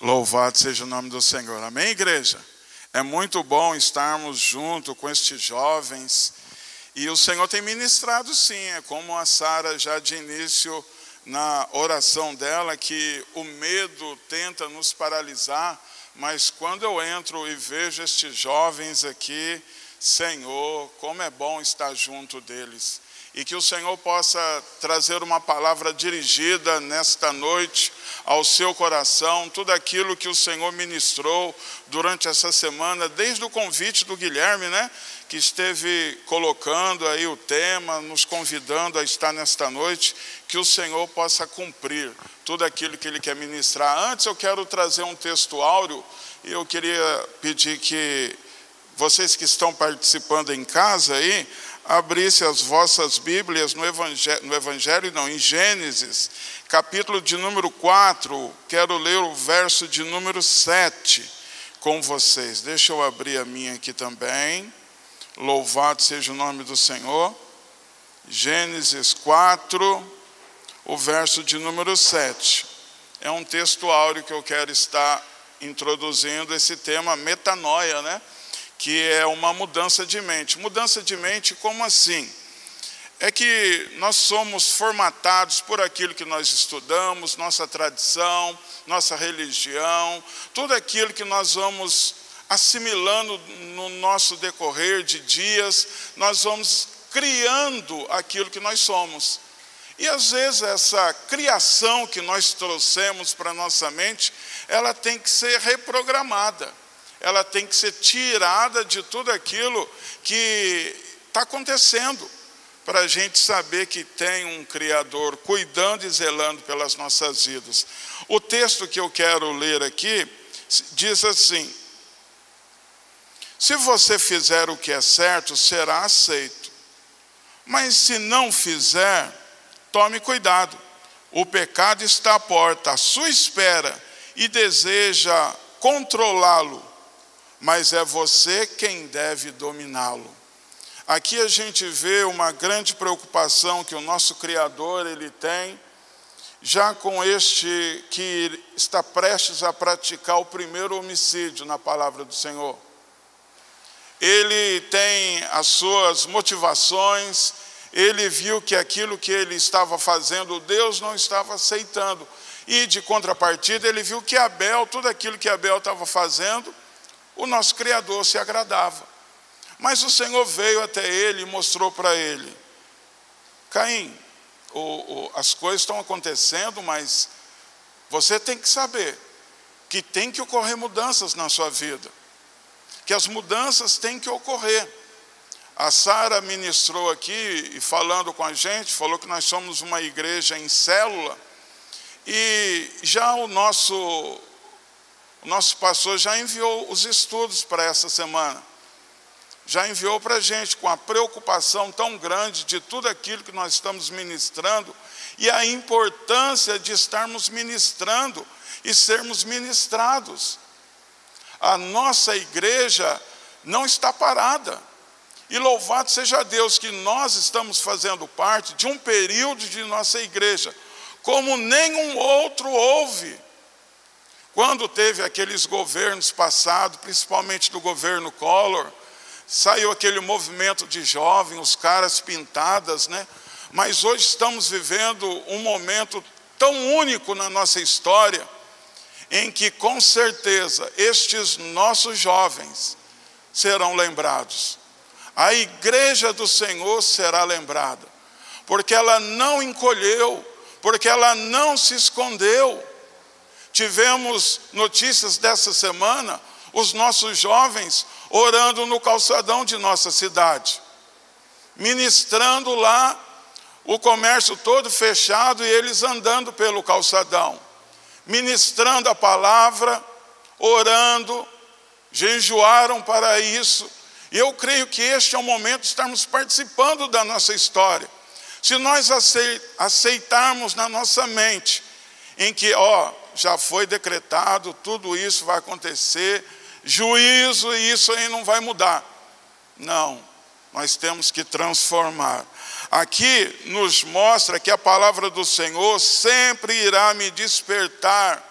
Louvado seja o nome do Senhor. Amém, igreja? É muito bom estarmos junto com estes jovens. E o Senhor tem ministrado sim, é como a Sara já de início na oração dela, que o medo tenta nos paralisar, mas quando eu entro e vejo estes jovens aqui, Senhor, como é bom estar junto deles e que o Senhor possa trazer uma palavra dirigida nesta noite ao seu coração, tudo aquilo que o Senhor ministrou durante essa semana, desde o convite do Guilherme, né, que esteve colocando aí o tema, nos convidando a estar nesta noite, que o Senhor possa cumprir tudo aquilo que ele quer ministrar. Antes eu quero trazer um texto áureo e eu queria pedir que vocês que estão participando em casa aí, abrisse as vossas Bíblias no Evangelho, no Evangelho, não, em Gênesis, capítulo de número 4, quero ler o verso de número 7 com vocês. Deixa eu abrir a minha aqui também. Louvado seja o nome do Senhor. Gênesis 4, o verso de número 7. É um texto áureo que eu quero estar introduzindo esse tema metanoia, né? Que é uma mudança de mente. Mudança de mente, como assim? É que nós somos formatados por aquilo que nós estudamos, nossa tradição, nossa religião, tudo aquilo que nós vamos assimilando no nosso decorrer de dias, nós vamos criando aquilo que nós somos. E às vezes essa criação que nós trouxemos para a nossa mente, ela tem que ser reprogramada ela tem que ser tirada de tudo aquilo que está acontecendo, para a gente saber que tem um Criador cuidando e zelando pelas nossas vidas. O texto que eu quero ler aqui diz assim: Se você fizer o que é certo, será aceito. Mas se não fizer, tome cuidado. O pecado está à porta, à sua espera, e deseja controlá-lo mas é você quem deve dominá-lo. Aqui a gente vê uma grande preocupação que o nosso Criador ele tem, já com este que está prestes a praticar o primeiro homicídio na palavra do Senhor. Ele tem as suas motivações, ele viu que aquilo que ele estava fazendo, Deus não estava aceitando. E de contrapartida, ele viu que Abel, tudo aquilo que Abel estava fazendo, o nosso Criador se agradava. Mas o Senhor veio até ele e mostrou para ele: Caim, o, o, as coisas estão acontecendo, mas você tem que saber que tem que ocorrer mudanças na sua vida, que as mudanças têm que ocorrer. A Sara ministrou aqui e falando com a gente, falou que nós somos uma igreja em célula, e já o nosso o nosso pastor já enviou os estudos para essa semana. Já enviou para a gente com a preocupação tão grande de tudo aquilo que nós estamos ministrando e a importância de estarmos ministrando e sermos ministrados. A nossa igreja não está parada. E louvado seja Deus que nós estamos fazendo parte de um período de nossa igreja, como nenhum outro houve. Quando teve aqueles governos passados, principalmente do governo Collor, saiu aquele movimento de jovens, os caras pintadas, né? Mas hoje estamos vivendo um momento tão único na nossa história, em que com certeza estes nossos jovens serão lembrados. A igreja do Senhor será lembrada, porque ela não encolheu, porque ela não se escondeu Tivemos notícias dessa semana, os nossos jovens orando no calçadão de nossa cidade, ministrando lá, o comércio todo fechado e eles andando pelo calçadão, ministrando a palavra, orando, jejuaram para isso. E eu creio que este é o momento de estarmos participando da nossa história. Se nós aceitarmos na nossa mente em que, ó, já foi decretado, tudo isso vai acontecer, juízo e isso aí não vai mudar. Não, nós temos que transformar. Aqui nos mostra que a palavra do Senhor sempre irá me despertar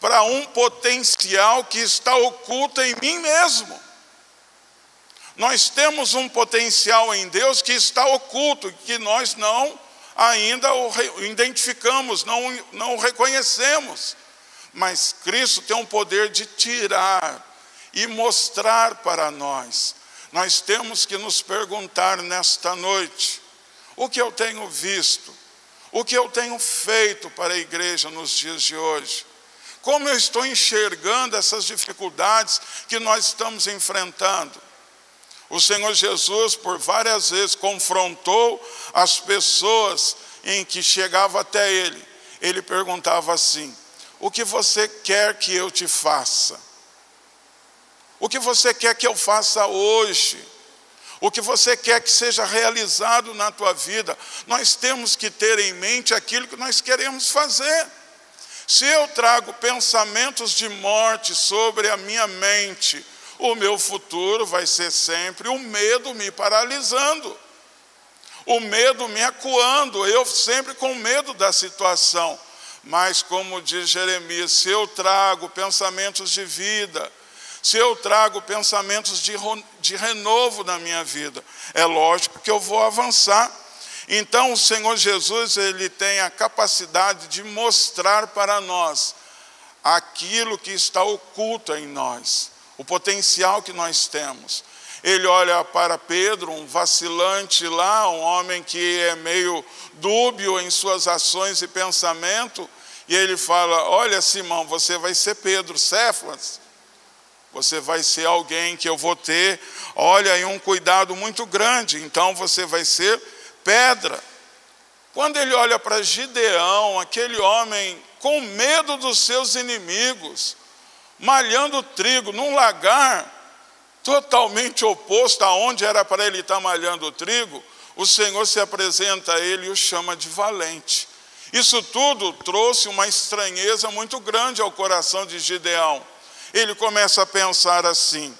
para um potencial que está oculto em mim mesmo. Nós temos um potencial em Deus que está oculto, que nós não ainda o identificamos, não, não o reconhecemos. Mas Cristo tem um poder de tirar e mostrar para nós. Nós temos que nos perguntar nesta noite: o que eu tenho visto? O que eu tenho feito para a igreja nos dias de hoje? Como eu estou enxergando essas dificuldades que nós estamos enfrentando? O Senhor Jesus, por várias vezes, confrontou as pessoas em que chegava até Ele. Ele perguntava assim: O que você quer que eu te faça? O que você quer que eu faça hoje? O que você quer que seja realizado na tua vida? Nós temos que ter em mente aquilo que nós queremos fazer. Se eu trago pensamentos de morte sobre a minha mente, o meu futuro vai ser sempre o medo me paralisando, o medo me acuando, eu sempre com medo da situação. Mas, como diz Jeremias, se eu trago pensamentos de vida, se eu trago pensamentos de, de renovo na minha vida, é lógico que eu vou avançar. Então, o Senhor Jesus, ele tem a capacidade de mostrar para nós aquilo que está oculto em nós o potencial que nós temos. Ele olha para Pedro, um vacilante lá, um homem que é meio dúbio em suas ações e pensamento, e ele fala: Olha, Simão, você vai ser Pedro, Céfas, você vai ser alguém que eu vou ter, olha aí, um cuidado muito grande, então você vai ser pedra. Quando ele olha para Gideão, aquele homem com medo dos seus inimigos, malhando trigo num lagar totalmente oposto aonde era para ele estar malhando o trigo, o Senhor se apresenta a ele e o chama de valente. Isso tudo trouxe uma estranheza muito grande ao coração de Gideão. Ele começa a pensar assim: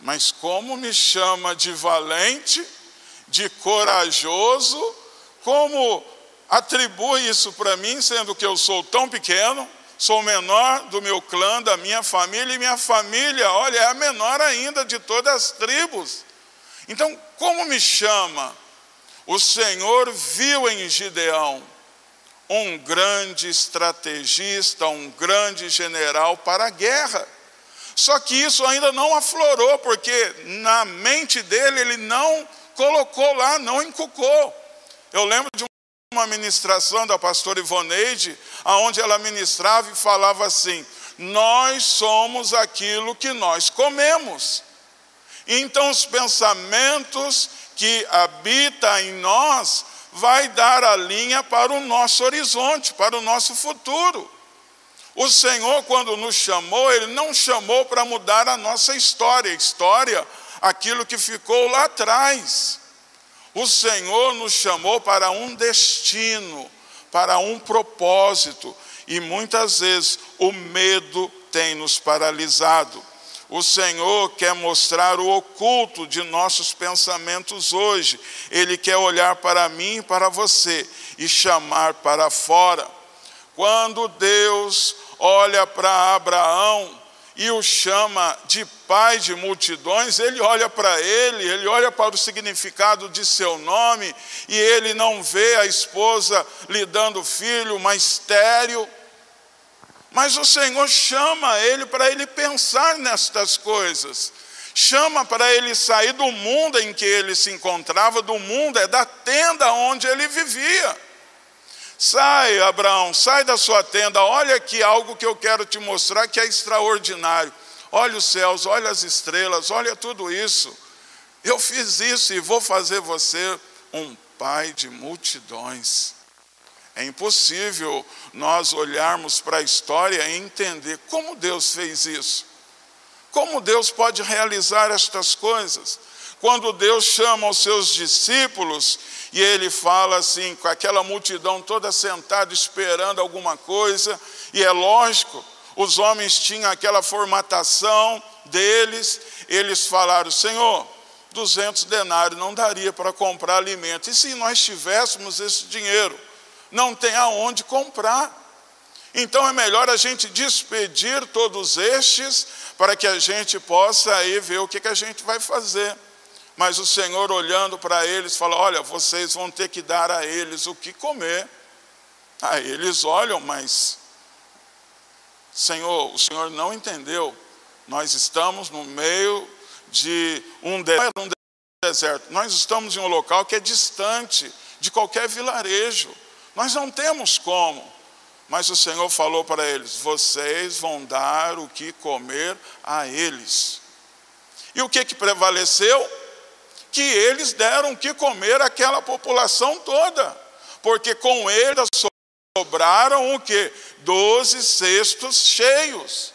mas como me chama de valente, de corajoso, como atribui isso para mim, sendo que eu sou tão pequeno? Sou o menor do meu clã, da minha família, e minha família, olha, é a menor ainda de todas as tribos. Então, como me chama? O Senhor viu em Gideão um grande estrategista, um grande general para a guerra. Só que isso ainda não aflorou, porque na mente dele ele não colocou lá, não encucou. Eu lembro de uma ministração da pastora Ivoneide, aonde ela ministrava e falava assim: Nós somos aquilo que nós comemos. Então, os pensamentos que habitam em nós vai dar a linha para o nosso horizonte, para o nosso futuro. O Senhor, quando nos chamou, Ele não chamou para mudar a nossa história, história, aquilo que ficou lá atrás. O Senhor nos chamou para um destino, para um propósito, e muitas vezes o medo tem nos paralisado. O Senhor quer mostrar o oculto de nossos pensamentos hoje. Ele quer olhar para mim e para você e chamar para fora. Quando Deus olha para Abraão, e o chama de pai de multidões, ele olha para ele, ele olha para o significado de seu nome, e ele não vê a esposa lhe dando filho, mas estéreo. Mas o Senhor chama ele para ele pensar nestas coisas. Chama para ele sair do mundo em que ele se encontrava, do mundo, é da tenda onde ele vivia. Sai, Abraão, sai da sua tenda, olha aqui algo que eu quero te mostrar que é extraordinário. Olha os céus, olha as estrelas, olha tudo isso. Eu fiz isso e vou fazer você um pai de multidões. É impossível nós olharmos para a história e entender como Deus fez isso. Como Deus pode realizar estas coisas? Quando Deus chama os seus discípulos e ele fala assim, com aquela multidão toda sentada esperando alguma coisa, e é lógico, os homens tinham aquela formatação deles, eles falaram: Senhor, 200 denários não daria para comprar alimento. E se nós tivéssemos esse dinheiro? Não tem aonde comprar. Então é melhor a gente despedir todos estes para que a gente possa aí ver o que, que a gente vai fazer. Mas o Senhor olhando para eles fala: Olha, vocês vão ter que dar a eles o que comer. Aí eles olham, mas Senhor, o Senhor não entendeu. Nós estamos no meio de um deserto. Nós estamos em um local que é distante de qualquer vilarejo. Nós não temos como. Mas o Senhor falou para eles: vocês vão dar o que comer a eles. E o que, que prevaleceu? Que eles deram que comer àquela população toda, porque com eles sobraram o que? Doze cestos cheios.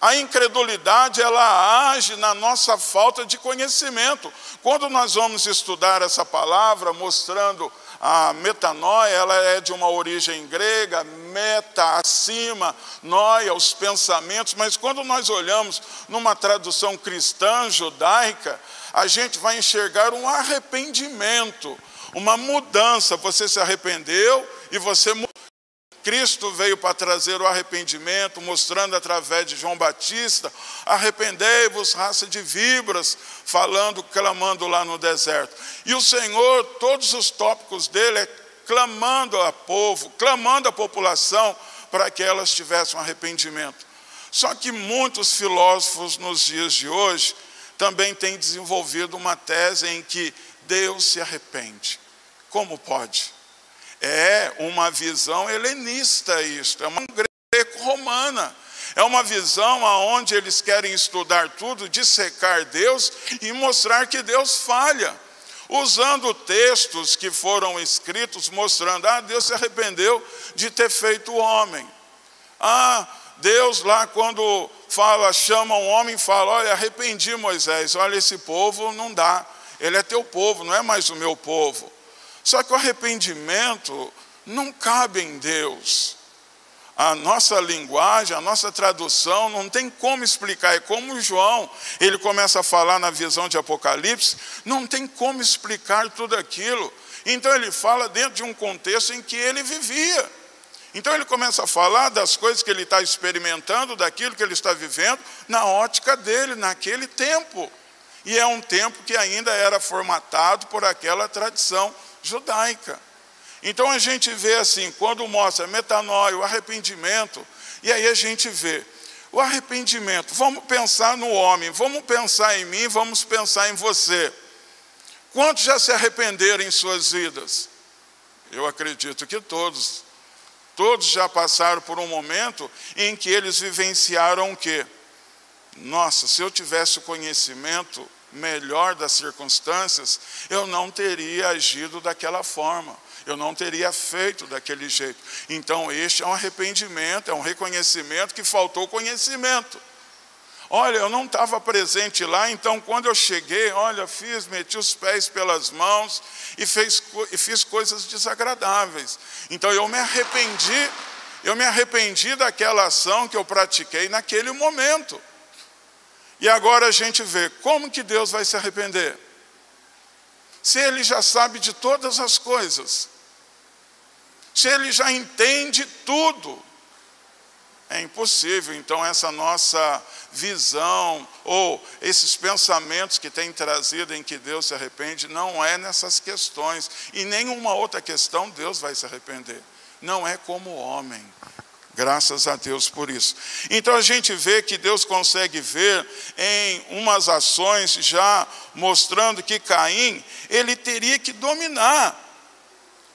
A incredulidade ela age na nossa falta de conhecimento. Quando nós vamos estudar essa palavra, mostrando a metanoia, ela é de uma origem grega, meta, acima, noia, os pensamentos, mas quando nós olhamos numa tradução cristã, judaica, a gente vai enxergar um arrependimento, uma mudança. Você se arrependeu e você Cristo veio para trazer o arrependimento, mostrando através de João Batista: arrependei-vos, raça de vibras, falando, clamando lá no deserto. E o Senhor, todos os tópicos dele é clamando a povo, clamando a população para que elas tivessem um arrependimento. Só que muitos filósofos nos dias de hoje também têm desenvolvido uma tese em que Deus se arrepende. Como pode? É uma visão helenista isto, é uma greco-romana. É uma visão aonde eles querem estudar tudo, dissecar Deus e mostrar que Deus falha. Usando textos que foram escritos mostrando, ah, Deus se arrependeu de ter feito o homem. Ah, Deus lá quando fala, chama um homem, fala, olha, arrependi Moisés, olha esse povo não dá. Ele é teu povo, não é mais o meu povo. Só que o arrependimento não cabe em Deus. A nossa linguagem, a nossa tradução não tem como explicar. É como João, ele começa a falar na visão de Apocalipse, não tem como explicar tudo aquilo. Então ele fala dentro de um contexto em que ele vivia. Então ele começa a falar das coisas que ele está experimentando, daquilo que ele está vivendo, na ótica dele, naquele tempo. E é um tempo que ainda era formatado por aquela tradição judaica. Então a gente vê assim, quando mostra metanoia, arrependimento, e aí a gente vê o arrependimento. Vamos pensar no homem, vamos pensar em mim, vamos pensar em você. Quantos já se arrependeram em suas vidas? Eu acredito que todos. Todos já passaram por um momento em que eles vivenciaram o quê? Nossa, se eu tivesse o conhecimento melhor das circunstâncias, eu não teria agido daquela forma, eu não teria feito daquele jeito. Então, este é um arrependimento, é um reconhecimento que faltou conhecimento. Olha, eu não estava presente lá, então quando eu cheguei, olha, fiz, meti os pés pelas mãos e, fez, e fiz coisas desagradáveis. Então eu me arrependi, eu me arrependi daquela ação que eu pratiquei naquele momento. E agora a gente vê como que Deus vai se arrepender. Se ele já sabe de todas as coisas, se ele já entende tudo, é impossível. Então, essa nossa visão, ou esses pensamentos que tem trazido em que Deus se arrepende, não é nessas questões. E nenhuma outra questão Deus vai se arrepender. Não é como homem. Graças a Deus por isso. Então a gente vê que Deus consegue ver em umas ações já mostrando que Caim, ele teria que dominar.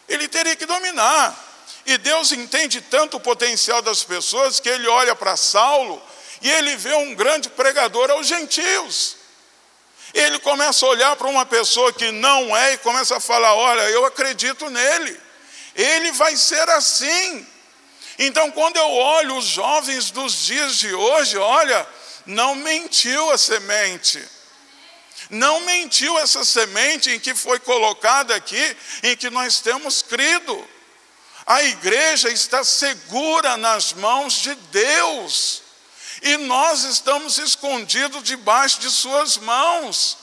Ele teria que dominar. E Deus entende tanto o potencial das pessoas que ele olha para Saulo e ele vê um grande pregador aos gentios. Ele começa a olhar para uma pessoa que não é e começa a falar: Olha, eu acredito nele, ele vai ser assim. Então, quando eu olho os jovens dos dias de hoje, olha, não mentiu a semente. Não mentiu essa semente em que foi colocada aqui, em que nós temos crido. A igreja está segura nas mãos de Deus, e nós estamos escondidos debaixo de Suas mãos,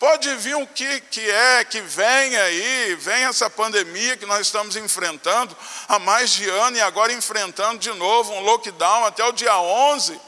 Pode vir o que, que é, que vem aí, vem essa pandemia que nós estamos enfrentando há mais de ano e agora enfrentando de novo um lockdown até o dia 11,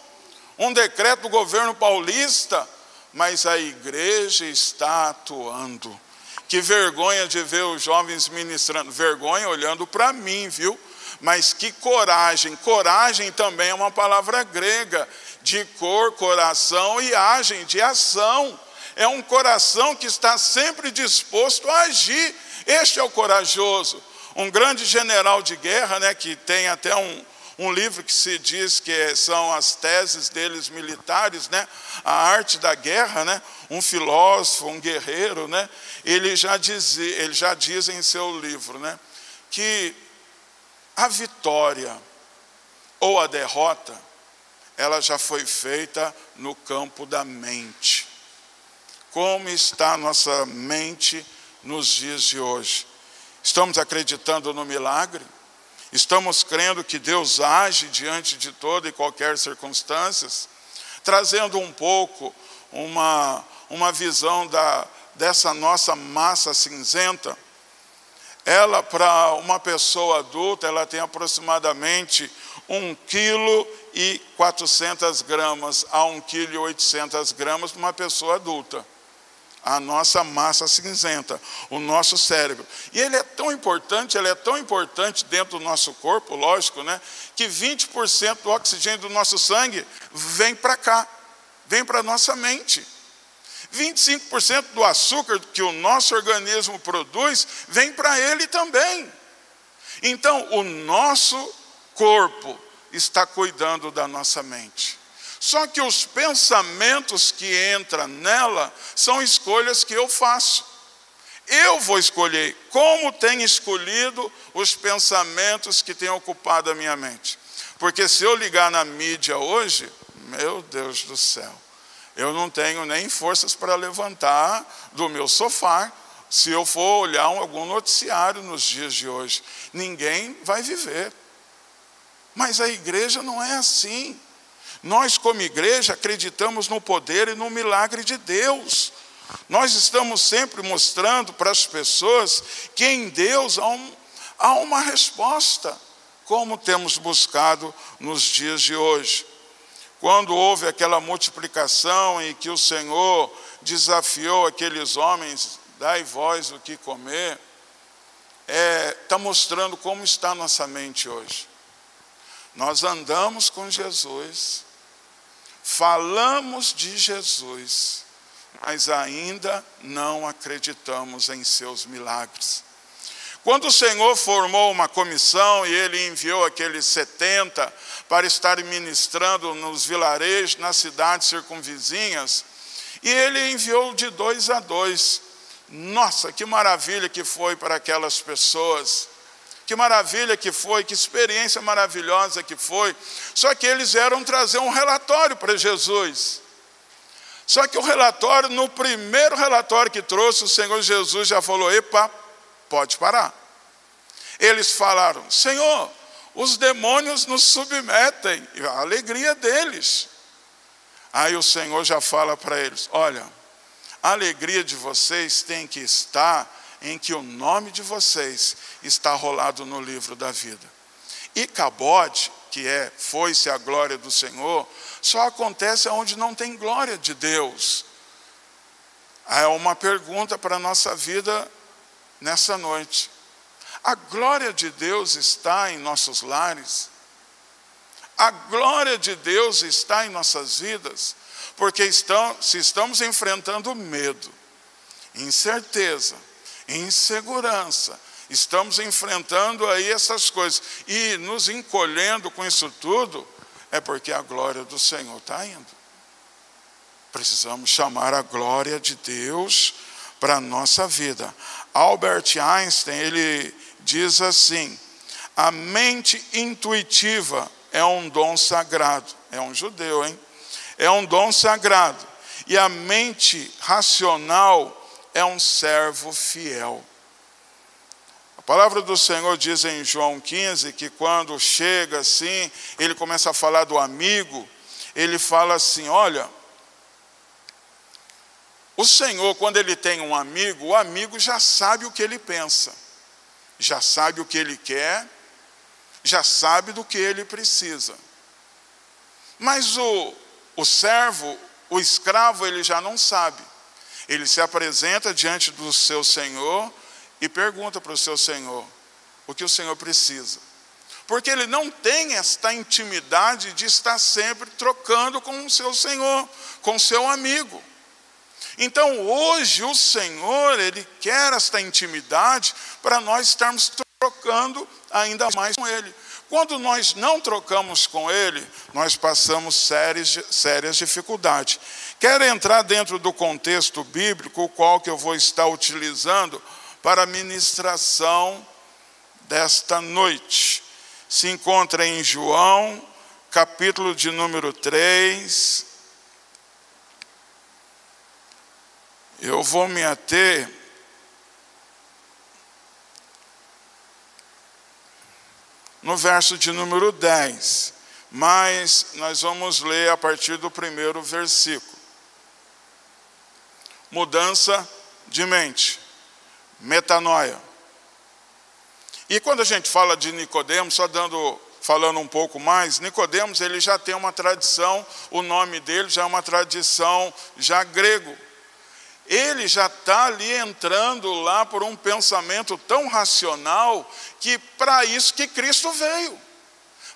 um decreto do governo paulista, mas a igreja está atuando. Que vergonha de ver os jovens ministrando, vergonha olhando para mim, viu? Mas que coragem, coragem também é uma palavra grega, de cor, coração e agem, de ação é um coração que está sempre disposto a agir. Este é o corajoso. Um grande general de guerra, né, que tem até um, um livro que se diz que são as teses deles militares, né, a arte da guerra, né, um filósofo, um guerreiro, né, ele já diz, ele já diz em seu livro, né, que a vitória ou a derrota, ela já foi feita no campo da mente. Como está a nossa mente nos dias de hoje? Estamos acreditando no milagre? Estamos crendo que Deus age diante de toda e qualquer circunstâncias? Trazendo um pouco uma, uma visão da, dessa nossa massa cinzenta. Ela, para uma pessoa adulta, ela tem aproximadamente 1 quilo e 400 gramas a 1 quilo e 800 gramas para uma pessoa adulta a nossa massa cinzenta, o nosso cérebro. E ele é tão importante, ele é tão importante dentro do nosso corpo, lógico, né? Que 20% do oxigênio do nosso sangue vem para cá, vem para a nossa mente. 25% do açúcar que o nosso organismo produz vem para ele também. Então, o nosso corpo está cuidando da nossa mente. Só que os pensamentos que entram nela são escolhas que eu faço. Eu vou escolher como tenho escolhido os pensamentos que têm ocupado a minha mente. Porque se eu ligar na mídia hoje, meu Deus do céu, eu não tenho nem forças para levantar do meu sofá se eu for olhar algum noticiário nos dias de hoje. Ninguém vai viver. Mas a igreja não é assim. Nós, como igreja, acreditamos no poder e no milagre de Deus. Nós estamos sempre mostrando para as pessoas que em Deus há, um, há uma resposta, como temos buscado nos dias de hoje. Quando houve aquela multiplicação e que o Senhor desafiou aqueles homens, dai vós o que comer, está é, tá mostrando como está nossa mente hoje. Nós andamos com Jesus, Falamos de Jesus, mas ainda não acreditamos em seus milagres. Quando o Senhor formou uma comissão e ele enviou aqueles 70 para estarem ministrando nos vilarejos, nas cidades circunvizinhas, e ele enviou de dois a dois. Nossa, que maravilha que foi para aquelas pessoas. Que maravilha que foi, que experiência maravilhosa que foi. Só que eles eram trazer um relatório para Jesus. Só que o relatório, no primeiro relatório que trouxe, o Senhor Jesus já falou: epa, pode parar. Eles falaram: Senhor, os demônios nos submetem, a alegria deles. Aí o Senhor já fala para eles: Olha, a alegria de vocês tem que estar em que o nome de vocês está rolado no livro da vida. E cabode, que é foi-se a glória do Senhor, só acontece onde não tem glória de Deus. É uma pergunta para a nossa vida nessa noite. A glória de Deus está em nossos lares. A glória de Deus está em nossas vidas, porque estão, se estamos enfrentando medo, incerteza, insegurança. Estamos enfrentando aí essas coisas e nos encolhendo com isso tudo, é porque a glória do Senhor está indo. Precisamos chamar a glória de Deus para a nossa vida. Albert Einstein, ele diz assim: a mente intuitiva é um dom sagrado. É um judeu, hein? É um dom sagrado. E a mente racional é um servo fiel. A palavra do Senhor diz em João 15 que quando chega assim, ele começa a falar do amigo, ele fala assim: olha, O Senhor, quando ele tem um amigo, o amigo já sabe o que ele pensa, já sabe o que ele quer, já sabe do que ele precisa. Mas o, o servo, o escravo, ele já não sabe. Ele se apresenta diante do seu senhor e pergunta para o seu senhor o que o senhor precisa. Porque ele não tem esta intimidade de estar sempre trocando com o seu senhor, com o seu amigo. Então, hoje, o Senhor, Ele quer esta intimidade para nós estarmos trocando ainda mais com Ele. Quando nós não trocamos com Ele, nós passamos sérias, sérias dificuldades. Quero entrar dentro do contexto bíblico, o qual que eu vou estar utilizando para a ministração desta noite. Se encontra em João, capítulo de número 3. Eu vou me ater no verso de número 10, mas nós vamos ler a partir do primeiro versículo. Mudança de mente, metanoia. E quando a gente fala de Nicodemos, só dando falando um pouco mais, Nicodemos ele já tem uma tradição, o nome dele já é uma tradição já grego ele já está ali entrando lá por um pensamento tão racional que para isso que Cristo veio,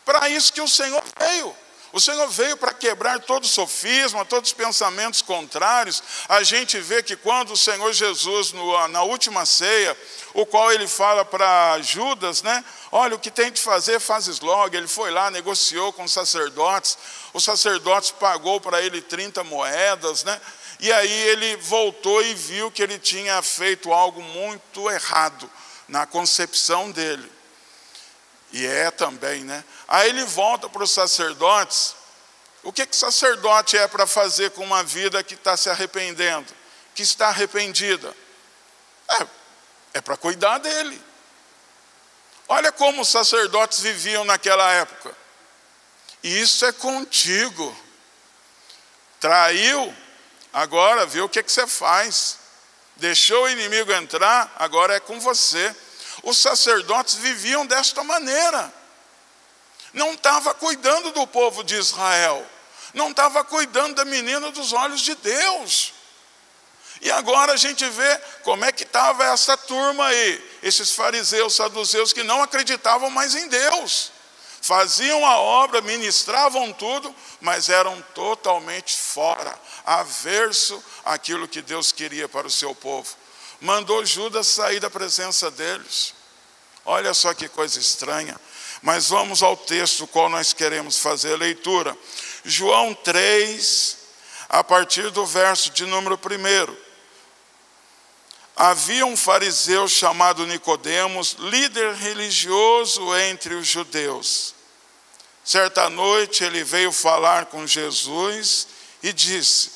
para isso que o Senhor veio. O Senhor veio para quebrar todo o sofisma, todos os pensamentos contrários. A gente vê que quando o Senhor Jesus, no, na última ceia, o qual ele fala para Judas, né? Olha, o que tem de fazer, fazes logo. Ele foi lá, negociou com os sacerdotes. Os sacerdotes pagou para ele 30 moedas, né? E aí ele voltou e viu que ele tinha feito algo muito errado na concepção dele. E é também, né? Aí ele volta para os sacerdotes. O que, que sacerdote é para fazer com uma vida que está se arrependendo, que está arrependida? É, é para cuidar dele. Olha como os sacerdotes viviam naquela época. Isso é contigo. Traiu, Agora, vê o que, que você faz. Deixou o inimigo entrar, agora é com você. Os sacerdotes viviam desta maneira. Não estava cuidando do povo de Israel. Não estava cuidando da menina dos olhos de Deus. E agora a gente vê como é que estava essa turma aí, esses fariseus, saduceus que não acreditavam mais em Deus. Faziam a obra, ministravam tudo, mas eram totalmente fora, averso àquilo que Deus queria para o seu povo. Mandou Judas sair da presença deles. Olha só que coisa estranha. Mas vamos ao texto qual nós queremos fazer a leitura. João 3, a partir do verso de número 1. Havia um fariseu chamado Nicodemos, líder religioso entre os judeus. Certa noite ele veio falar com Jesus e disse: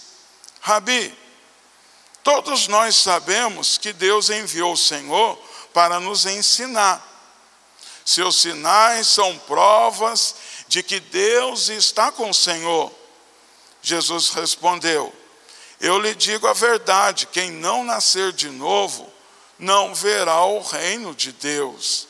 Rabi, todos nós sabemos que Deus enviou o Senhor para nos ensinar. Seus sinais são provas de que Deus está com o Senhor. Jesus respondeu: Eu lhe digo a verdade: quem não nascer de novo, não verá o reino de Deus.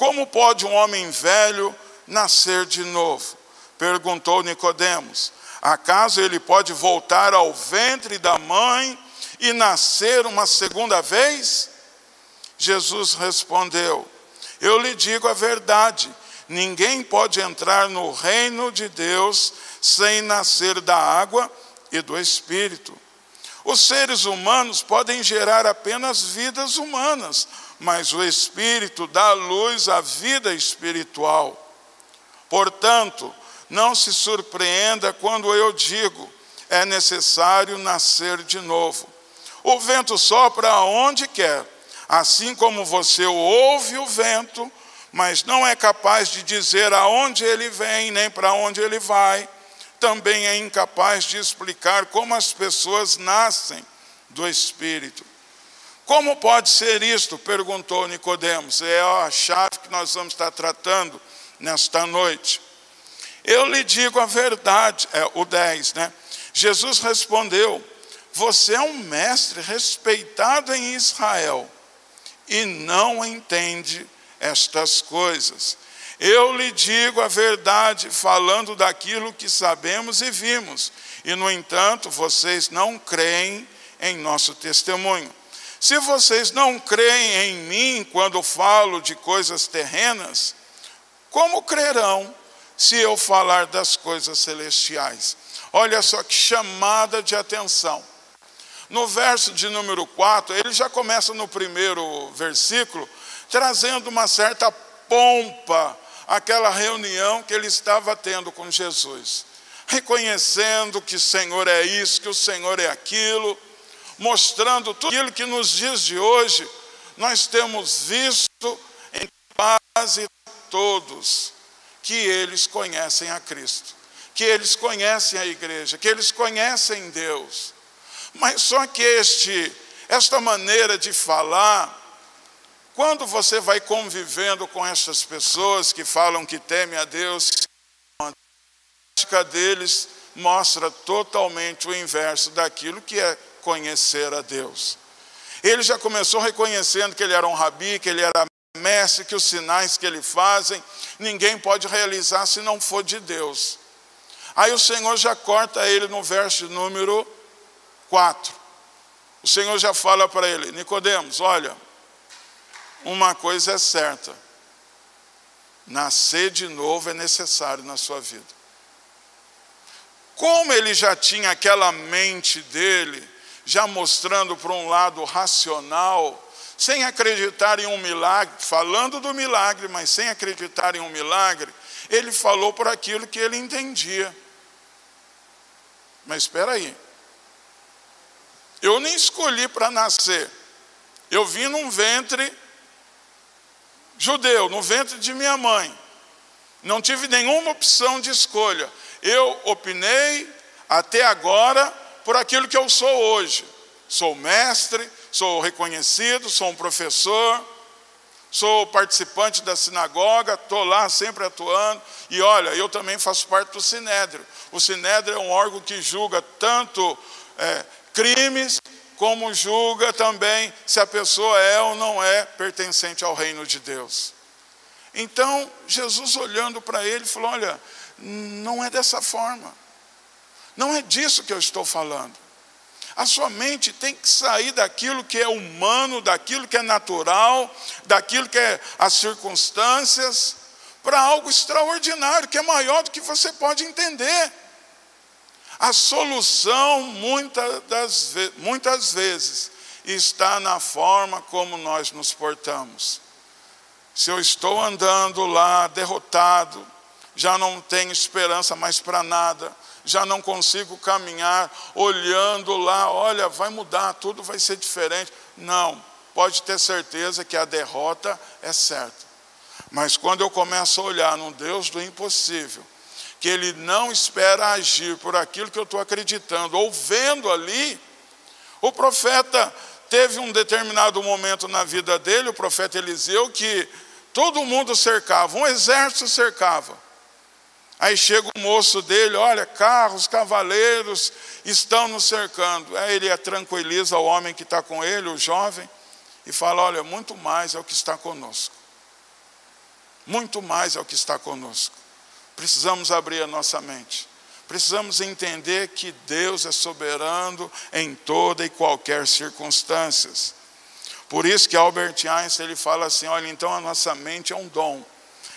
Como pode um homem velho nascer de novo? Perguntou Nicodemos. Acaso ele pode voltar ao ventre da mãe e nascer uma segunda vez? Jesus respondeu: Eu lhe digo a verdade. Ninguém pode entrar no reino de Deus sem nascer da água e do Espírito. Os seres humanos podem gerar apenas vidas humanas, mas o Espírito dá luz à vida espiritual. Portanto, não se surpreenda quando eu digo: é necessário nascer de novo. O vento sopra aonde quer, assim como você ouve o vento, mas não é capaz de dizer aonde ele vem nem para onde ele vai. Também é incapaz de explicar como as pessoas nascem do Espírito. Como pode ser isto? perguntou Nicodemos. É a chave que nós vamos estar tratando nesta noite. Eu lhe digo a verdade, é o 10, né? Jesus respondeu: você é um mestre respeitado em Israel e não entende estas coisas. Eu lhe digo a verdade, falando daquilo que sabemos e vimos, e no entanto vocês não creem em nosso testemunho. Se vocês não creem em mim quando falo de coisas terrenas, como crerão se eu falar das coisas celestiais? Olha só que chamada de atenção. No verso de número 4, ele já começa no primeiro versículo, trazendo uma certa pompa àquela reunião que ele estava tendo com Jesus, reconhecendo que o Senhor é isso, que o Senhor é aquilo, mostrando tudo aquilo que nos dias de hoje nós temos visto em quase todos, que eles conhecem a Cristo, que eles conhecem a igreja, que eles conhecem Deus. Mas só que este, esta maneira de falar, quando você vai convivendo com essas pessoas que falam que temem a Deus, a prática deles mostra totalmente o inverso daquilo que é conhecer a Deus. Ele já começou reconhecendo que ele era um rabi, que ele era mestre, que os sinais que ele fazem, ninguém pode realizar se não for de Deus. Aí o Senhor já corta ele no verso número 4. O Senhor já fala para ele: Nicodemos, olha, uma coisa é certa. Nascer de novo é necessário na sua vida. Como ele já tinha aquela mente dele, já mostrando para um lado racional, sem acreditar em um milagre, falando do milagre, mas sem acreditar em um milagre, ele falou por aquilo que ele entendia. Mas espera aí, eu nem escolhi para nascer. Eu vim num ventre judeu, no ventre de minha mãe. Não tive nenhuma opção de escolha. Eu opinei até agora por aquilo que eu sou hoje. Sou mestre, sou reconhecido, sou um professor, sou participante da sinagoga, estou lá sempre atuando. E olha, eu também faço parte do Sinédrio. O Sinédrio é um órgão que julga tanto é, crimes, como julga também se a pessoa é ou não é pertencente ao reino de Deus. Então, Jesus olhando para ele falou: Olha, não é dessa forma, não é disso que eu estou falando. A sua mente tem que sair daquilo que é humano, daquilo que é natural, daquilo que é as circunstâncias, para algo extraordinário, que é maior do que você pode entender. A solução, muitas, das, muitas vezes, está na forma como nós nos portamos. Se eu estou andando lá derrotado, já não tenho esperança mais para nada, já não consigo caminhar olhando lá, olha, vai mudar, tudo vai ser diferente. Não, pode ter certeza que a derrota é certa. Mas quando eu começo a olhar no Deus do impossível, que ele não espera agir por aquilo que eu estou acreditando ou vendo ali. O profeta teve um determinado momento na vida dele, o profeta Eliseu, que todo mundo cercava, um exército cercava. Aí chega o moço dele, olha, carros, cavaleiros estão nos cercando. Aí ele tranquiliza o homem que está com ele, o jovem, e fala: Olha, muito mais é o que está conosco. Muito mais é o que está conosco. Precisamos abrir a nossa mente. Precisamos entender que Deus é soberano em toda e qualquer circunstâncias. Por isso que Albert Einstein ele fala assim: olha, então a nossa mente é um dom.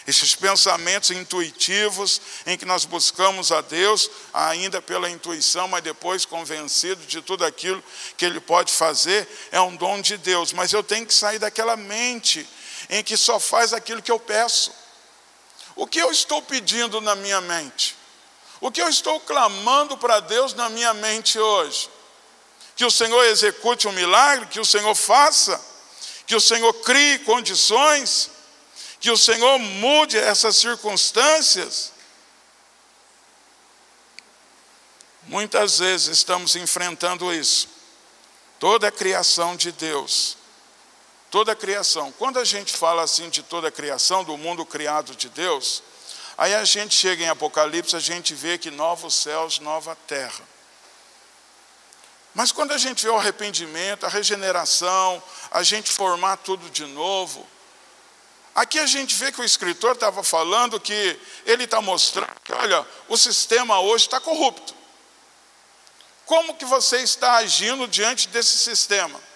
Esses pensamentos intuitivos em que nós buscamos a Deus, ainda pela intuição, mas depois convencido de tudo aquilo que Ele pode fazer, é um dom de Deus. Mas eu tenho que sair daquela mente em que só faz aquilo que eu peço. O que eu estou pedindo na minha mente? O que eu estou clamando para Deus na minha mente hoje? Que o Senhor execute um milagre, que o Senhor faça, que o Senhor crie condições, que o Senhor mude essas circunstâncias. Muitas vezes estamos enfrentando isso. Toda a criação de Deus toda a criação. Quando a gente fala assim de toda a criação, do mundo criado de Deus, aí a gente chega em Apocalipse, a gente vê que novos céus, nova terra. Mas quando a gente vê o arrependimento, a regeneração, a gente formar tudo de novo, aqui a gente vê que o escritor estava falando que ele está mostrando que, olha, o sistema hoje está corrupto. Como que você está agindo diante desse sistema?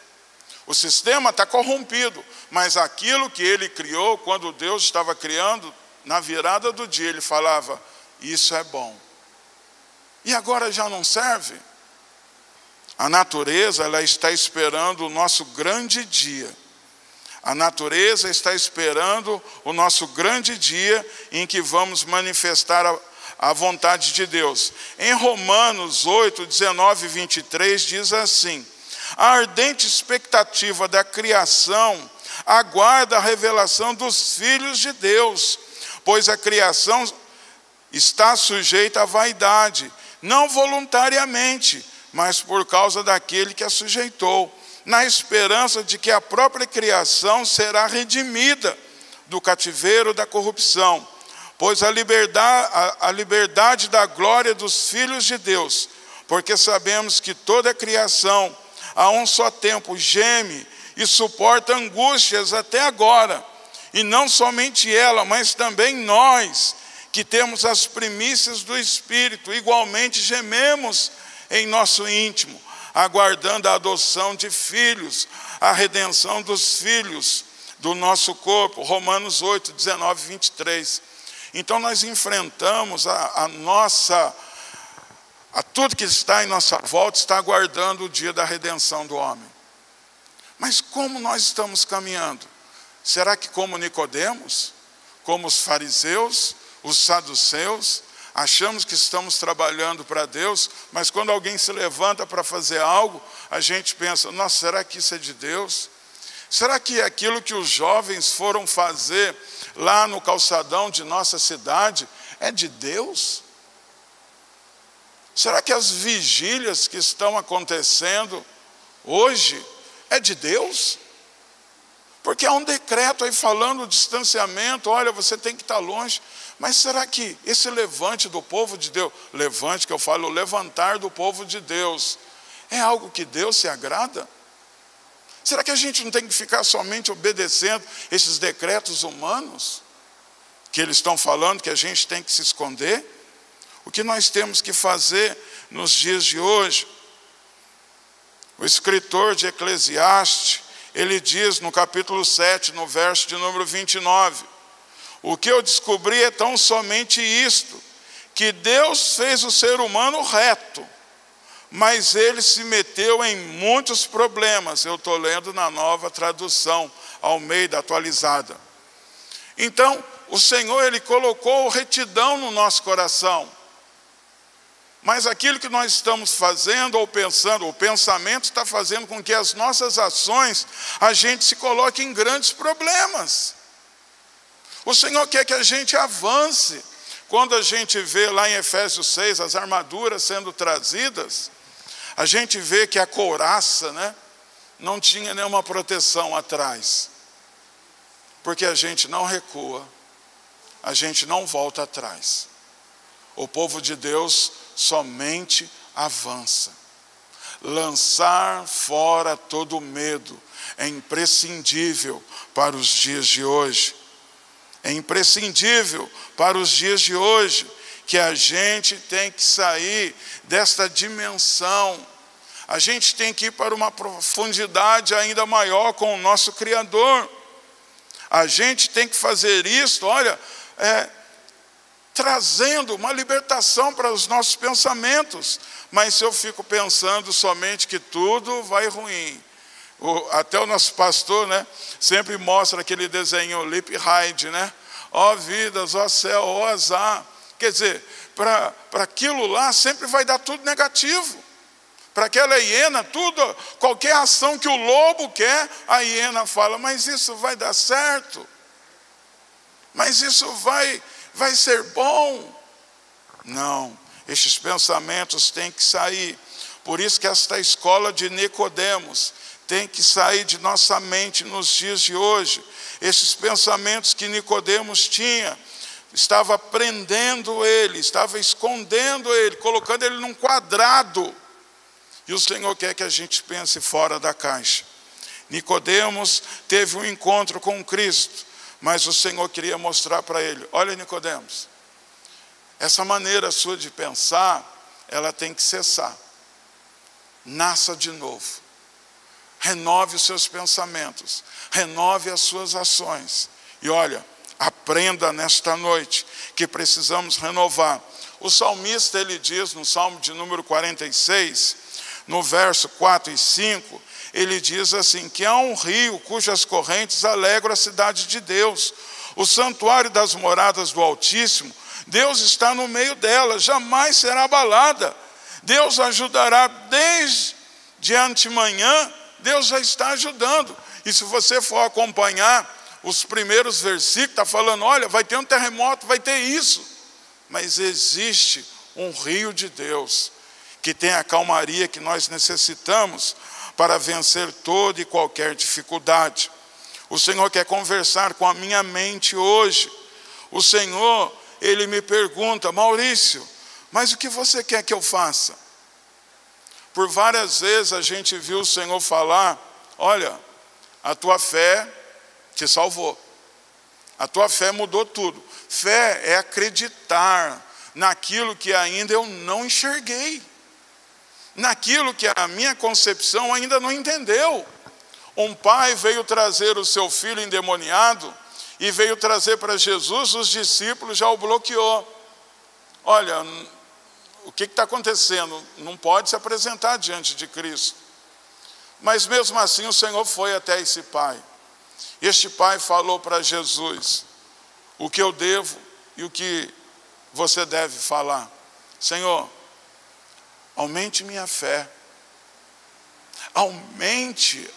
O sistema está corrompido, mas aquilo que ele criou, quando Deus estava criando, na virada do dia, ele falava: Isso é bom. E agora já não serve? A natureza ela está esperando o nosso grande dia. A natureza está esperando o nosso grande dia em que vamos manifestar a, a vontade de Deus. Em Romanos 8, 19 e 23 diz assim: A ardente expectativa da criação aguarda a revelação dos filhos de Deus, pois a criação está sujeita à vaidade, não voluntariamente, mas por causa daquele que a sujeitou, na esperança de que a própria criação será redimida do cativeiro da corrupção, pois a liberdade, a, a liberdade da glória dos filhos de Deus, porque sabemos que toda a criação, a um só tempo, geme e suporta angústias até agora, e não somente ela, mas também nós, que temos as primícias do Espírito, igualmente gememos em nosso íntimo, aguardando a adoção de filhos, a redenção dos filhos do nosso corpo. Romanos 8, 19 e 23. Então nós enfrentamos a, a nossa, a tudo que está em nossa volta, está aguardando o dia da redenção do homem. Mas como nós estamos caminhando? Será que como Nicodemos, como os fariseus, os saduceus, achamos que estamos trabalhando para Deus, mas quando alguém se levanta para fazer algo, a gente pensa: nossa, será que isso é de Deus? Será que aquilo que os jovens foram fazer lá no calçadão de nossa cidade é de Deus? Será que as vigílias que estão acontecendo hoje é de Deus? Porque há um decreto aí falando o distanciamento, olha, você tem que estar longe. Mas será que esse levante do povo de Deus, levante que eu falo, levantar do povo de Deus, é algo que Deus se agrada? Será que a gente não tem que ficar somente obedecendo esses decretos humanos? Que eles estão falando que a gente tem que se esconder? O que nós temos que fazer nos dias de hoje? O escritor de Eclesiastes, ele diz no capítulo 7, no verso de número 29, o que eu descobri é tão somente isto: que Deus fez o ser humano reto, mas ele se meteu em muitos problemas. Eu estou lendo na nova tradução, ao meio da atualizada. Então, o Senhor, ele colocou retidão no nosso coração. Mas aquilo que nós estamos fazendo ou pensando, o pensamento está fazendo com que as nossas ações, a gente se coloque em grandes problemas. O Senhor quer que a gente avance. Quando a gente vê lá em Efésios 6 as armaduras sendo trazidas, a gente vê que a couraça, né, não tinha nenhuma proteção atrás. Porque a gente não recua, a gente não volta atrás. O povo de Deus somente avança. Lançar fora todo medo é imprescindível para os dias de hoje é imprescindível para os dias de hoje que a gente tem que sair desta dimensão. A gente tem que ir para uma profundidade ainda maior com o nosso Criador. A gente tem que fazer isso, olha, é, trazendo uma libertação para os nossos pensamentos. Mas se eu fico pensando somente que tudo vai ruim, o, até o nosso pastor, né, sempre mostra aquele desenho Lip Ride, né? Ó vidas, ó céu, ó azar. Quer dizer, para aquilo lá sempre vai dar tudo negativo. Para aquela hiena, tudo, qualquer ação que o lobo quer, a hiena fala, mas isso vai dar certo. Mas isso vai, vai ser bom. Não, estes pensamentos têm que sair. Por isso que esta escola de Nicodemos, tem que sair de nossa mente nos dias de hoje. Esses pensamentos que Nicodemos tinha, estava prendendo ele, estava escondendo ele, colocando ele num quadrado. E o Senhor quer que a gente pense fora da caixa. Nicodemos teve um encontro com Cristo, mas o Senhor queria mostrar para ele: olha, Nicodemos, essa maneira sua de pensar, ela tem que cessar. Nasça de novo. Renove os seus pensamentos, renove as suas ações. E olha, aprenda nesta noite que precisamos renovar. O salmista ele diz no Salmo de número 46, no verso 4 e 5, ele diz assim: que há um rio cujas correntes alegram a cidade de Deus, o santuário das moradas do Altíssimo, Deus está no meio dela, jamais será abalada. Deus ajudará desde de antemanhã, Deus já está ajudando. E se você for acompanhar os primeiros versículos, está falando: olha, vai ter um terremoto, vai ter isso. Mas existe um rio de Deus que tem a calmaria que nós necessitamos para vencer toda e qualquer dificuldade. O Senhor quer conversar com a minha mente hoje. O Senhor, ele me pergunta, Maurício, mas o que você quer que eu faça? Por várias vezes a gente viu o Senhor falar: olha, a tua fé te salvou, a tua fé mudou tudo. Fé é acreditar naquilo que ainda eu não enxerguei naquilo que a minha concepção ainda não entendeu. Um pai veio trazer o seu filho endemoniado e veio trazer para Jesus, os discípulos já o bloqueou. Olha, o que está acontecendo? Não pode se apresentar diante de Cristo. Mas mesmo assim o Senhor foi até esse pai. Este pai falou para Jesus o que eu devo e o que você deve falar. Senhor, aumente minha fé, aumente,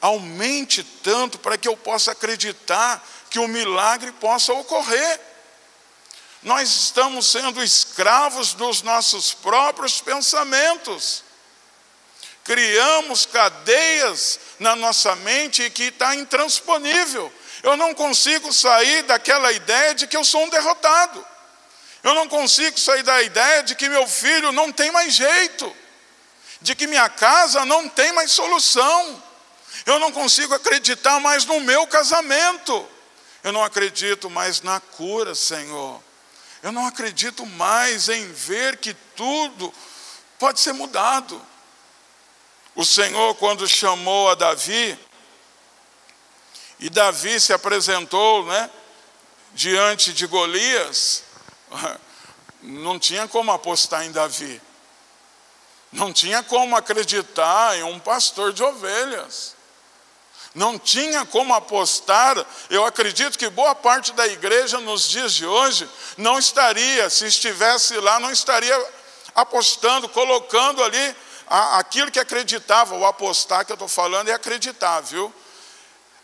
aumente tanto para que eu possa acreditar que o milagre possa ocorrer. Nós estamos sendo escravos dos nossos próprios pensamentos. Criamos cadeias na nossa mente que está intransponível. Eu não consigo sair daquela ideia de que eu sou um derrotado. Eu não consigo sair da ideia de que meu filho não tem mais jeito, de que minha casa não tem mais solução. Eu não consigo acreditar mais no meu casamento. Eu não acredito mais na cura, Senhor. Eu não acredito mais em ver que tudo pode ser mudado. O Senhor, quando chamou a Davi, e Davi se apresentou né, diante de Golias, não tinha como apostar em Davi. Não tinha como acreditar em um pastor de ovelhas. Não tinha como apostar. Eu acredito que boa parte da igreja nos dias de hoje não estaria, se estivesse lá, não estaria apostando, colocando ali aquilo que acreditava. O apostar que eu estou falando é acreditar, viu?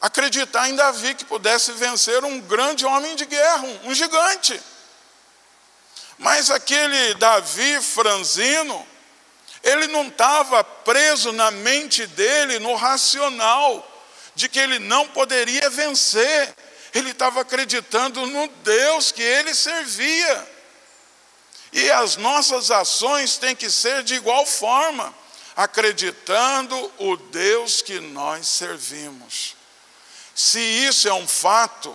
Acreditar em Davi que pudesse vencer um grande homem de guerra, um gigante. Mas aquele Davi franzino, ele não estava preso na mente dele, no racional, de que ele não poderia vencer. Ele estava acreditando no Deus que ele servia. E as nossas ações têm que ser de igual forma, acreditando o Deus que nós servimos. Se isso é um fato,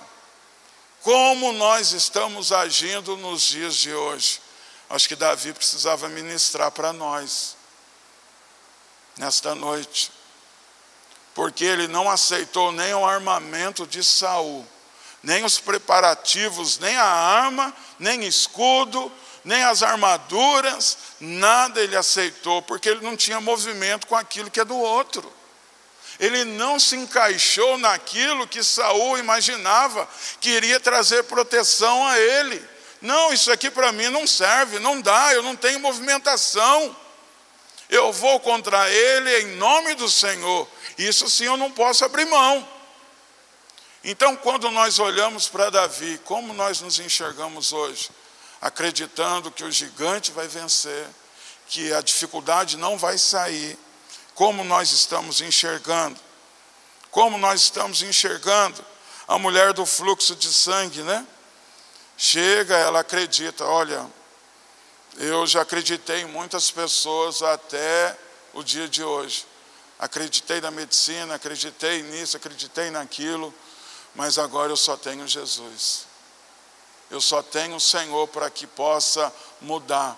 como nós estamos agindo nos dias de hoje. Acho que Davi precisava ministrar para nós nesta noite. Porque ele não aceitou nem o armamento de Saul, nem os preparativos, nem a arma, nem escudo, nem as armaduras, nada ele aceitou, porque ele não tinha movimento com aquilo que é do outro ele não se encaixou naquilo que Saul imaginava que iria trazer proteção a ele. Não, isso aqui para mim não serve, não dá, eu não tenho movimentação. Eu vou contra ele em nome do Senhor. Isso sim eu não posso abrir mão. Então, quando nós olhamos para Davi, como nós nos enxergamos hoje? Acreditando que o gigante vai vencer, que a dificuldade não vai sair como nós estamos enxergando. Como nós estamos enxergando a mulher do fluxo de sangue, né? Chega, ela acredita, olha, eu já acreditei em muitas pessoas até o dia de hoje. Acreditei na medicina, acreditei nisso, acreditei naquilo, mas agora eu só tenho Jesus. Eu só tenho o Senhor para que possa mudar.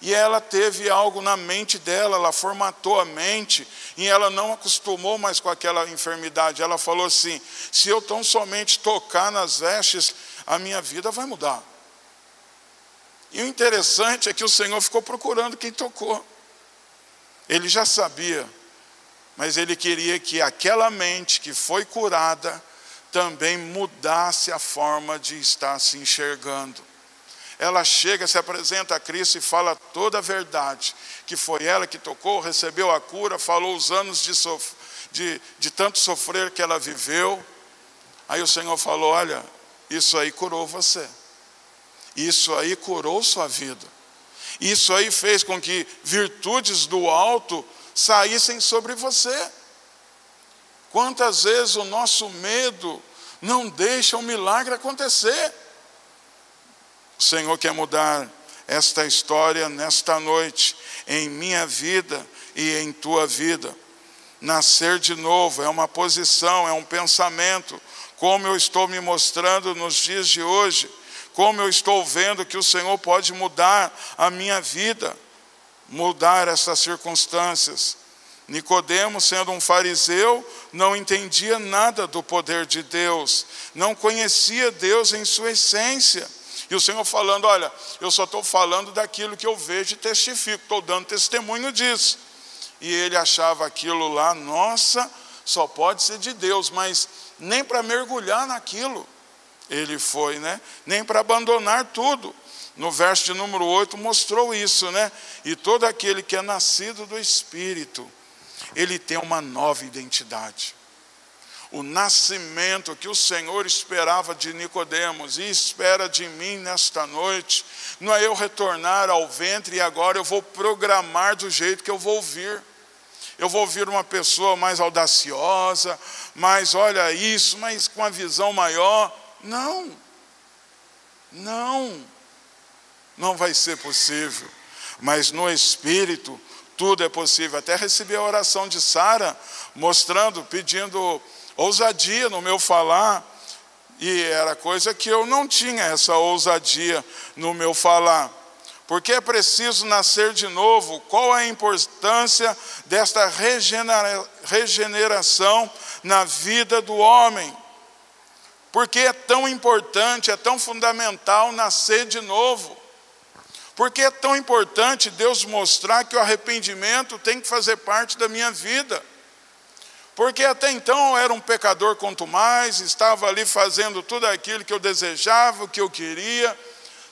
E ela teve algo na mente dela, ela formatou a mente, e ela não acostumou mais com aquela enfermidade. Ela falou assim: se eu tão somente tocar nas vestes, a minha vida vai mudar. E o interessante é que o Senhor ficou procurando quem tocou. Ele já sabia, mas ele queria que aquela mente que foi curada também mudasse a forma de estar se enxergando. Ela chega, se apresenta a Cristo e fala toda a verdade, que foi ela que tocou, recebeu a cura, falou os anos de, de, de tanto sofrer que ela viveu. Aí o Senhor falou: Olha, isso aí curou você. Isso aí curou sua vida. Isso aí fez com que virtudes do alto saíssem sobre você. Quantas vezes o nosso medo não deixa o milagre acontecer? O Senhor quer mudar esta história nesta noite, em minha vida e em tua vida. Nascer de novo é uma posição, é um pensamento, como eu estou me mostrando nos dias de hoje, como eu estou vendo que o Senhor pode mudar a minha vida, mudar essas circunstâncias. Nicodemo, sendo um fariseu, não entendia nada do poder de Deus, não conhecia Deus em sua essência. E o Senhor falando: Olha, eu só estou falando daquilo que eu vejo e testifico, estou dando testemunho disso. E ele achava aquilo lá, nossa, só pode ser de Deus, mas nem para mergulhar naquilo ele foi, né? Nem para abandonar tudo. No verso de número 8 mostrou isso, né? E todo aquele que é nascido do Espírito, ele tem uma nova identidade. O nascimento que o Senhor esperava de Nicodemos e espera de mim nesta noite, não é eu retornar ao ventre e agora eu vou programar do jeito que eu vou vir eu vou ouvir uma pessoa mais audaciosa, mais olha isso, mas com uma visão maior. Não, não, não vai ser possível. Mas no Espírito, tudo é possível. Até recebi a oração de Sara, mostrando, pedindo ousadia no meu falar. E era coisa que eu não tinha, essa ousadia no meu falar. Porque é preciso nascer de novo. Qual a importância desta regeneração na vida do homem? Porque é tão importante, é tão fundamental nascer de novo. Porque é tão importante Deus mostrar que o arrependimento tem que fazer parte da minha vida. Porque até então era um pecador quanto mais, estava ali fazendo tudo aquilo que eu desejava, o que eu queria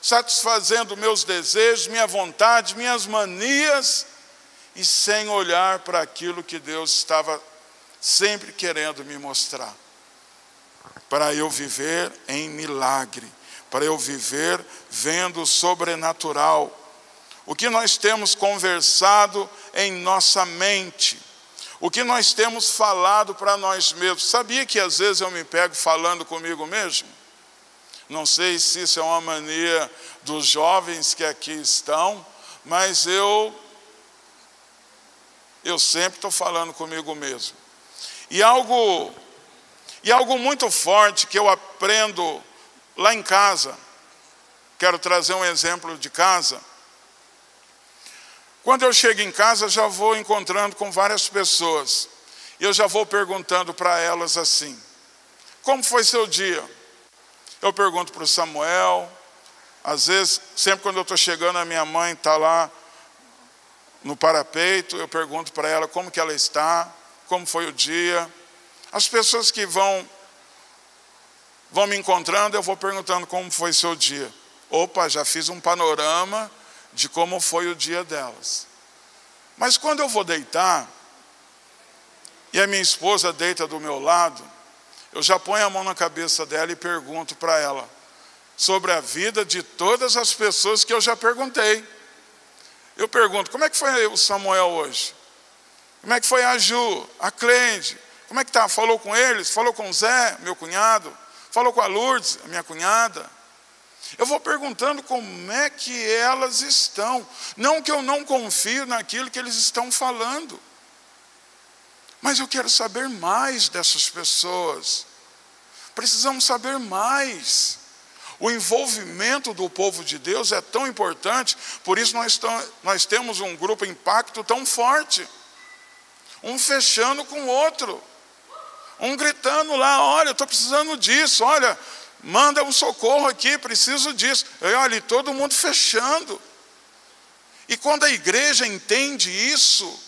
satisfazendo meus desejos, minha vontade, minhas manias, e sem olhar para aquilo que Deus estava sempre querendo me mostrar. Para eu viver em milagre, para eu viver vendo o sobrenatural. O que nós temos conversado em nossa mente, o que nós temos falado para nós mesmos. Sabia que às vezes eu me pego falando comigo mesmo? Não sei se isso é uma mania dos jovens que aqui estão, mas eu eu sempre estou falando comigo mesmo. E algo e algo muito forte que eu aprendo lá em casa. Quero trazer um exemplo de casa. Quando eu chego em casa, já vou encontrando com várias pessoas. E eu já vou perguntando para elas assim: Como foi seu dia? Eu pergunto para o Samuel, às vezes, sempre quando eu estou chegando, a minha mãe está lá no parapeito, eu pergunto para ela como que ela está, como foi o dia. As pessoas que vão vão me encontrando, eu vou perguntando como foi seu dia. Opa, já fiz um panorama de como foi o dia delas. Mas quando eu vou deitar, e a minha esposa deita do meu lado, eu já ponho a mão na cabeça dela e pergunto para ela sobre a vida de todas as pessoas que eu já perguntei. Eu pergunto: como é que foi o Samuel hoje? Como é que foi a Ju, a Cleide? Como é que tá? Falou com eles? Falou com o Zé, meu cunhado? Falou com a Lourdes, minha cunhada? Eu vou perguntando como é que elas estão. Não que eu não confio naquilo que eles estão falando. Mas eu quero saber mais dessas pessoas. Precisamos saber mais. O envolvimento do povo de Deus é tão importante, por isso nós, nós temos um grupo impacto tão forte. Um fechando com o outro. Um gritando lá, olha, eu estou precisando disso, olha, manda um socorro aqui, preciso disso. E olha, todo mundo fechando. E quando a igreja entende isso,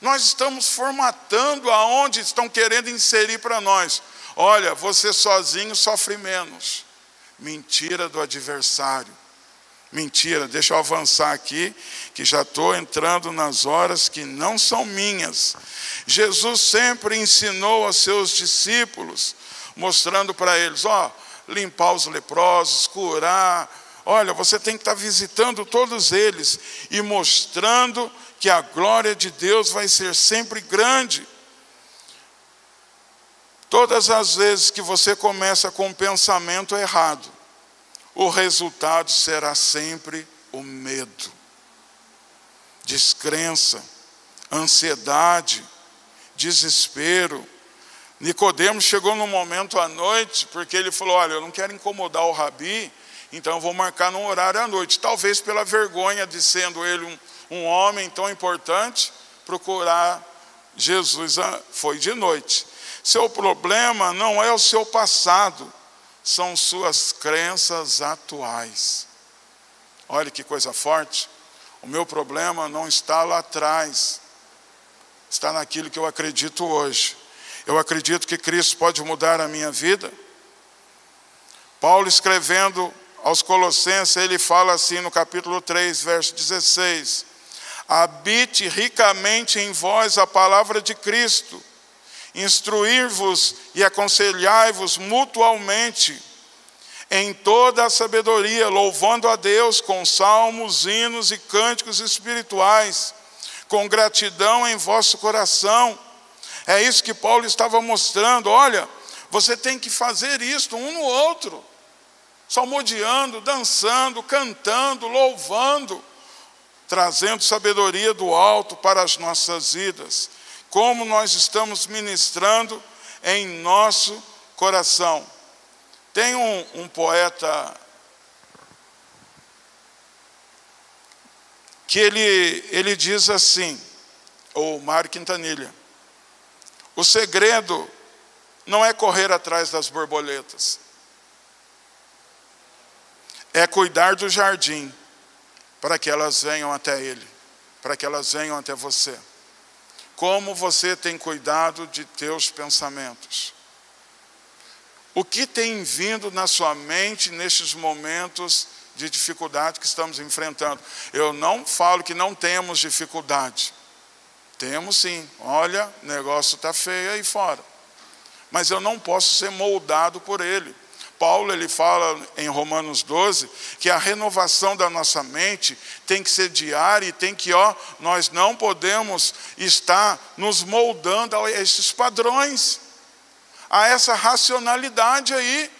nós estamos formatando aonde estão querendo inserir para nós. Olha, você sozinho sofre menos. Mentira do adversário. Mentira, deixa eu avançar aqui, que já estou entrando nas horas que não são minhas. Jesus sempre ensinou aos seus discípulos, mostrando para eles: ó, limpar os leprosos, curar. Olha, você tem que estar visitando todos eles e mostrando que a glória de Deus vai ser sempre grande. Todas as vezes que você começa com um pensamento errado, o resultado será sempre o medo, descrença, ansiedade, desespero. Nicodemos chegou no momento à noite, porque ele falou: Olha, eu não quero incomodar o rabi, então eu vou marcar num horário à noite. Talvez pela vergonha de sendo ele um um homem tão importante procurar Jesus ah, foi de noite. Seu problema não é o seu passado, são suas crenças atuais. Olha que coisa forte. O meu problema não está lá atrás, está naquilo que eu acredito hoje. Eu acredito que Cristo pode mudar a minha vida. Paulo escrevendo aos Colossenses, ele fala assim no capítulo 3, verso 16: habite ricamente em vós a palavra de Cristo, instruir-vos e aconselhai-vos mutualmente em toda a sabedoria, louvando a Deus com salmos, hinos e cânticos espirituais, com gratidão em vosso coração. É isso que Paulo estava mostrando. Olha, você tem que fazer isto um no outro, salmodiando, dançando, cantando, louvando trazendo sabedoria do alto para as nossas vidas, como nós estamos ministrando em nosso coração. Tem um, um poeta que ele, ele diz assim, o Mário Quintanilha, o segredo não é correr atrás das borboletas, é cuidar do jardim para que elas venham até Ele, para que elas venham até você. Como você tem cuidado de teus pensamentos? O que tem vindo na sua mente nestes momentos de dificuldade que estamos enfrentando? Eu não falo que não temos dificuldade. Temos sim. Olha, o negócio está feio aí fora. Mas eu não posso ser moldado por ele. Paulo ele fala em Romanos 12 que a renovação da nossa mente tem que ser diária e tem que, ó, nós não podemos estar nos moldando a esses padrões, a essa racionalidade aí.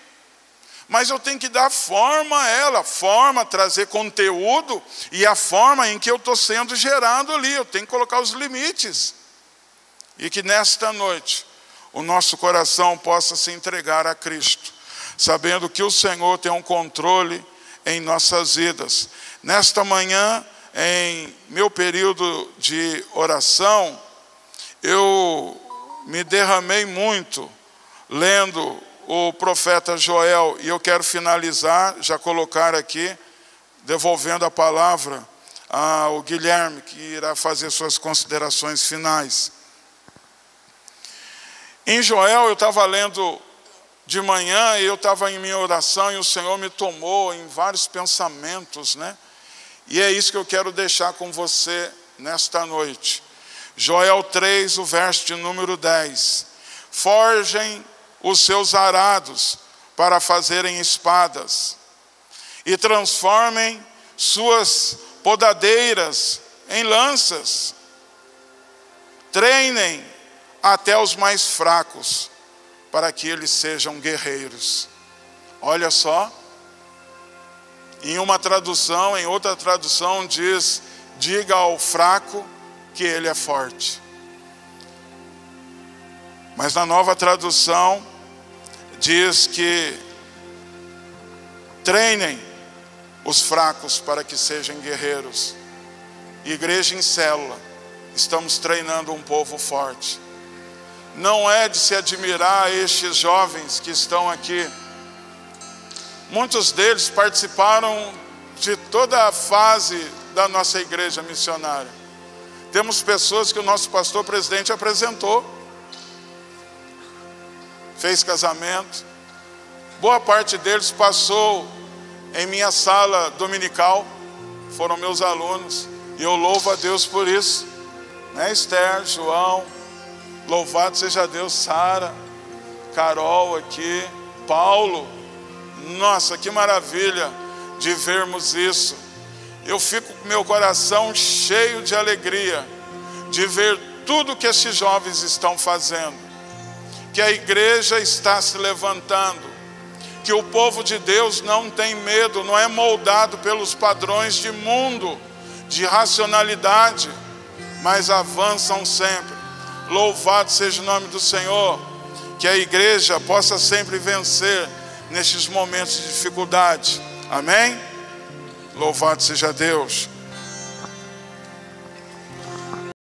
Mas eu tenho que dar forma a ela, forma, trazer conteúdo e a forma em que eu estou sendo gerado ali. Eu tenho que colocar os limites. E que nesta noite o nosso coração possa se entregar a Cristo sabendo que o Senhor tem um controle em nossas vidas. Nesta manhã, em meu período de oração, eu me derramei muito lendo o profeta Joel, e eu quero finalizar, já colocar aqui, devolvendo a palavra ao Guilherme, que irá fazer suas considerações finais. Em Joel, eu estava lendo de manhã eu estava em minha oração e o Senhor me tomou em vários pensamentos, né? E é isso que eu quero deixar com você nesta noite. Joel 3, o verso de número 10. Forjem os seus arados para fazerem espadas, e transformem suas podadeiras em lanças. Treinem até os mais fracos para que eles sejam guerreiros. Olha só, Em uma tradução, em outra tradução diz: diga ao fraco que ele é forte. Mas na nova tradução diz que treinem os fracos para que sejam guerreiros. Igreja em célula, estamos treinando um povo forte. Não é de se admirar estes jovens que estão aqui. Muitos deles participaram de toda a fase da nossa igreja missionária. Temos pessoas que o nosso pastor presidente apresentou, fez casamento. Boa parte deles passou em minha sala dominical, foram meus alunos, e eu louvo a Deus por isso. Né, Esther, João, louvado seja Deus, Sara, Carol aqui, Paulo. Nossa, que maravilha de vermos isso. Eu fico com meu coração cheio de alegria de ver tudo que esses jovens estão fazendo, que a igreja está se levantando, que o povo de Deus não tem medo, não é moldado pelos padrões de mundo, de racionalidade, mas avançam sempre. Louvado seja o nome do Senhor, que a igreja possa sempre vencer nestes momentos de dificuldade. Amém? Louvado seja Deus.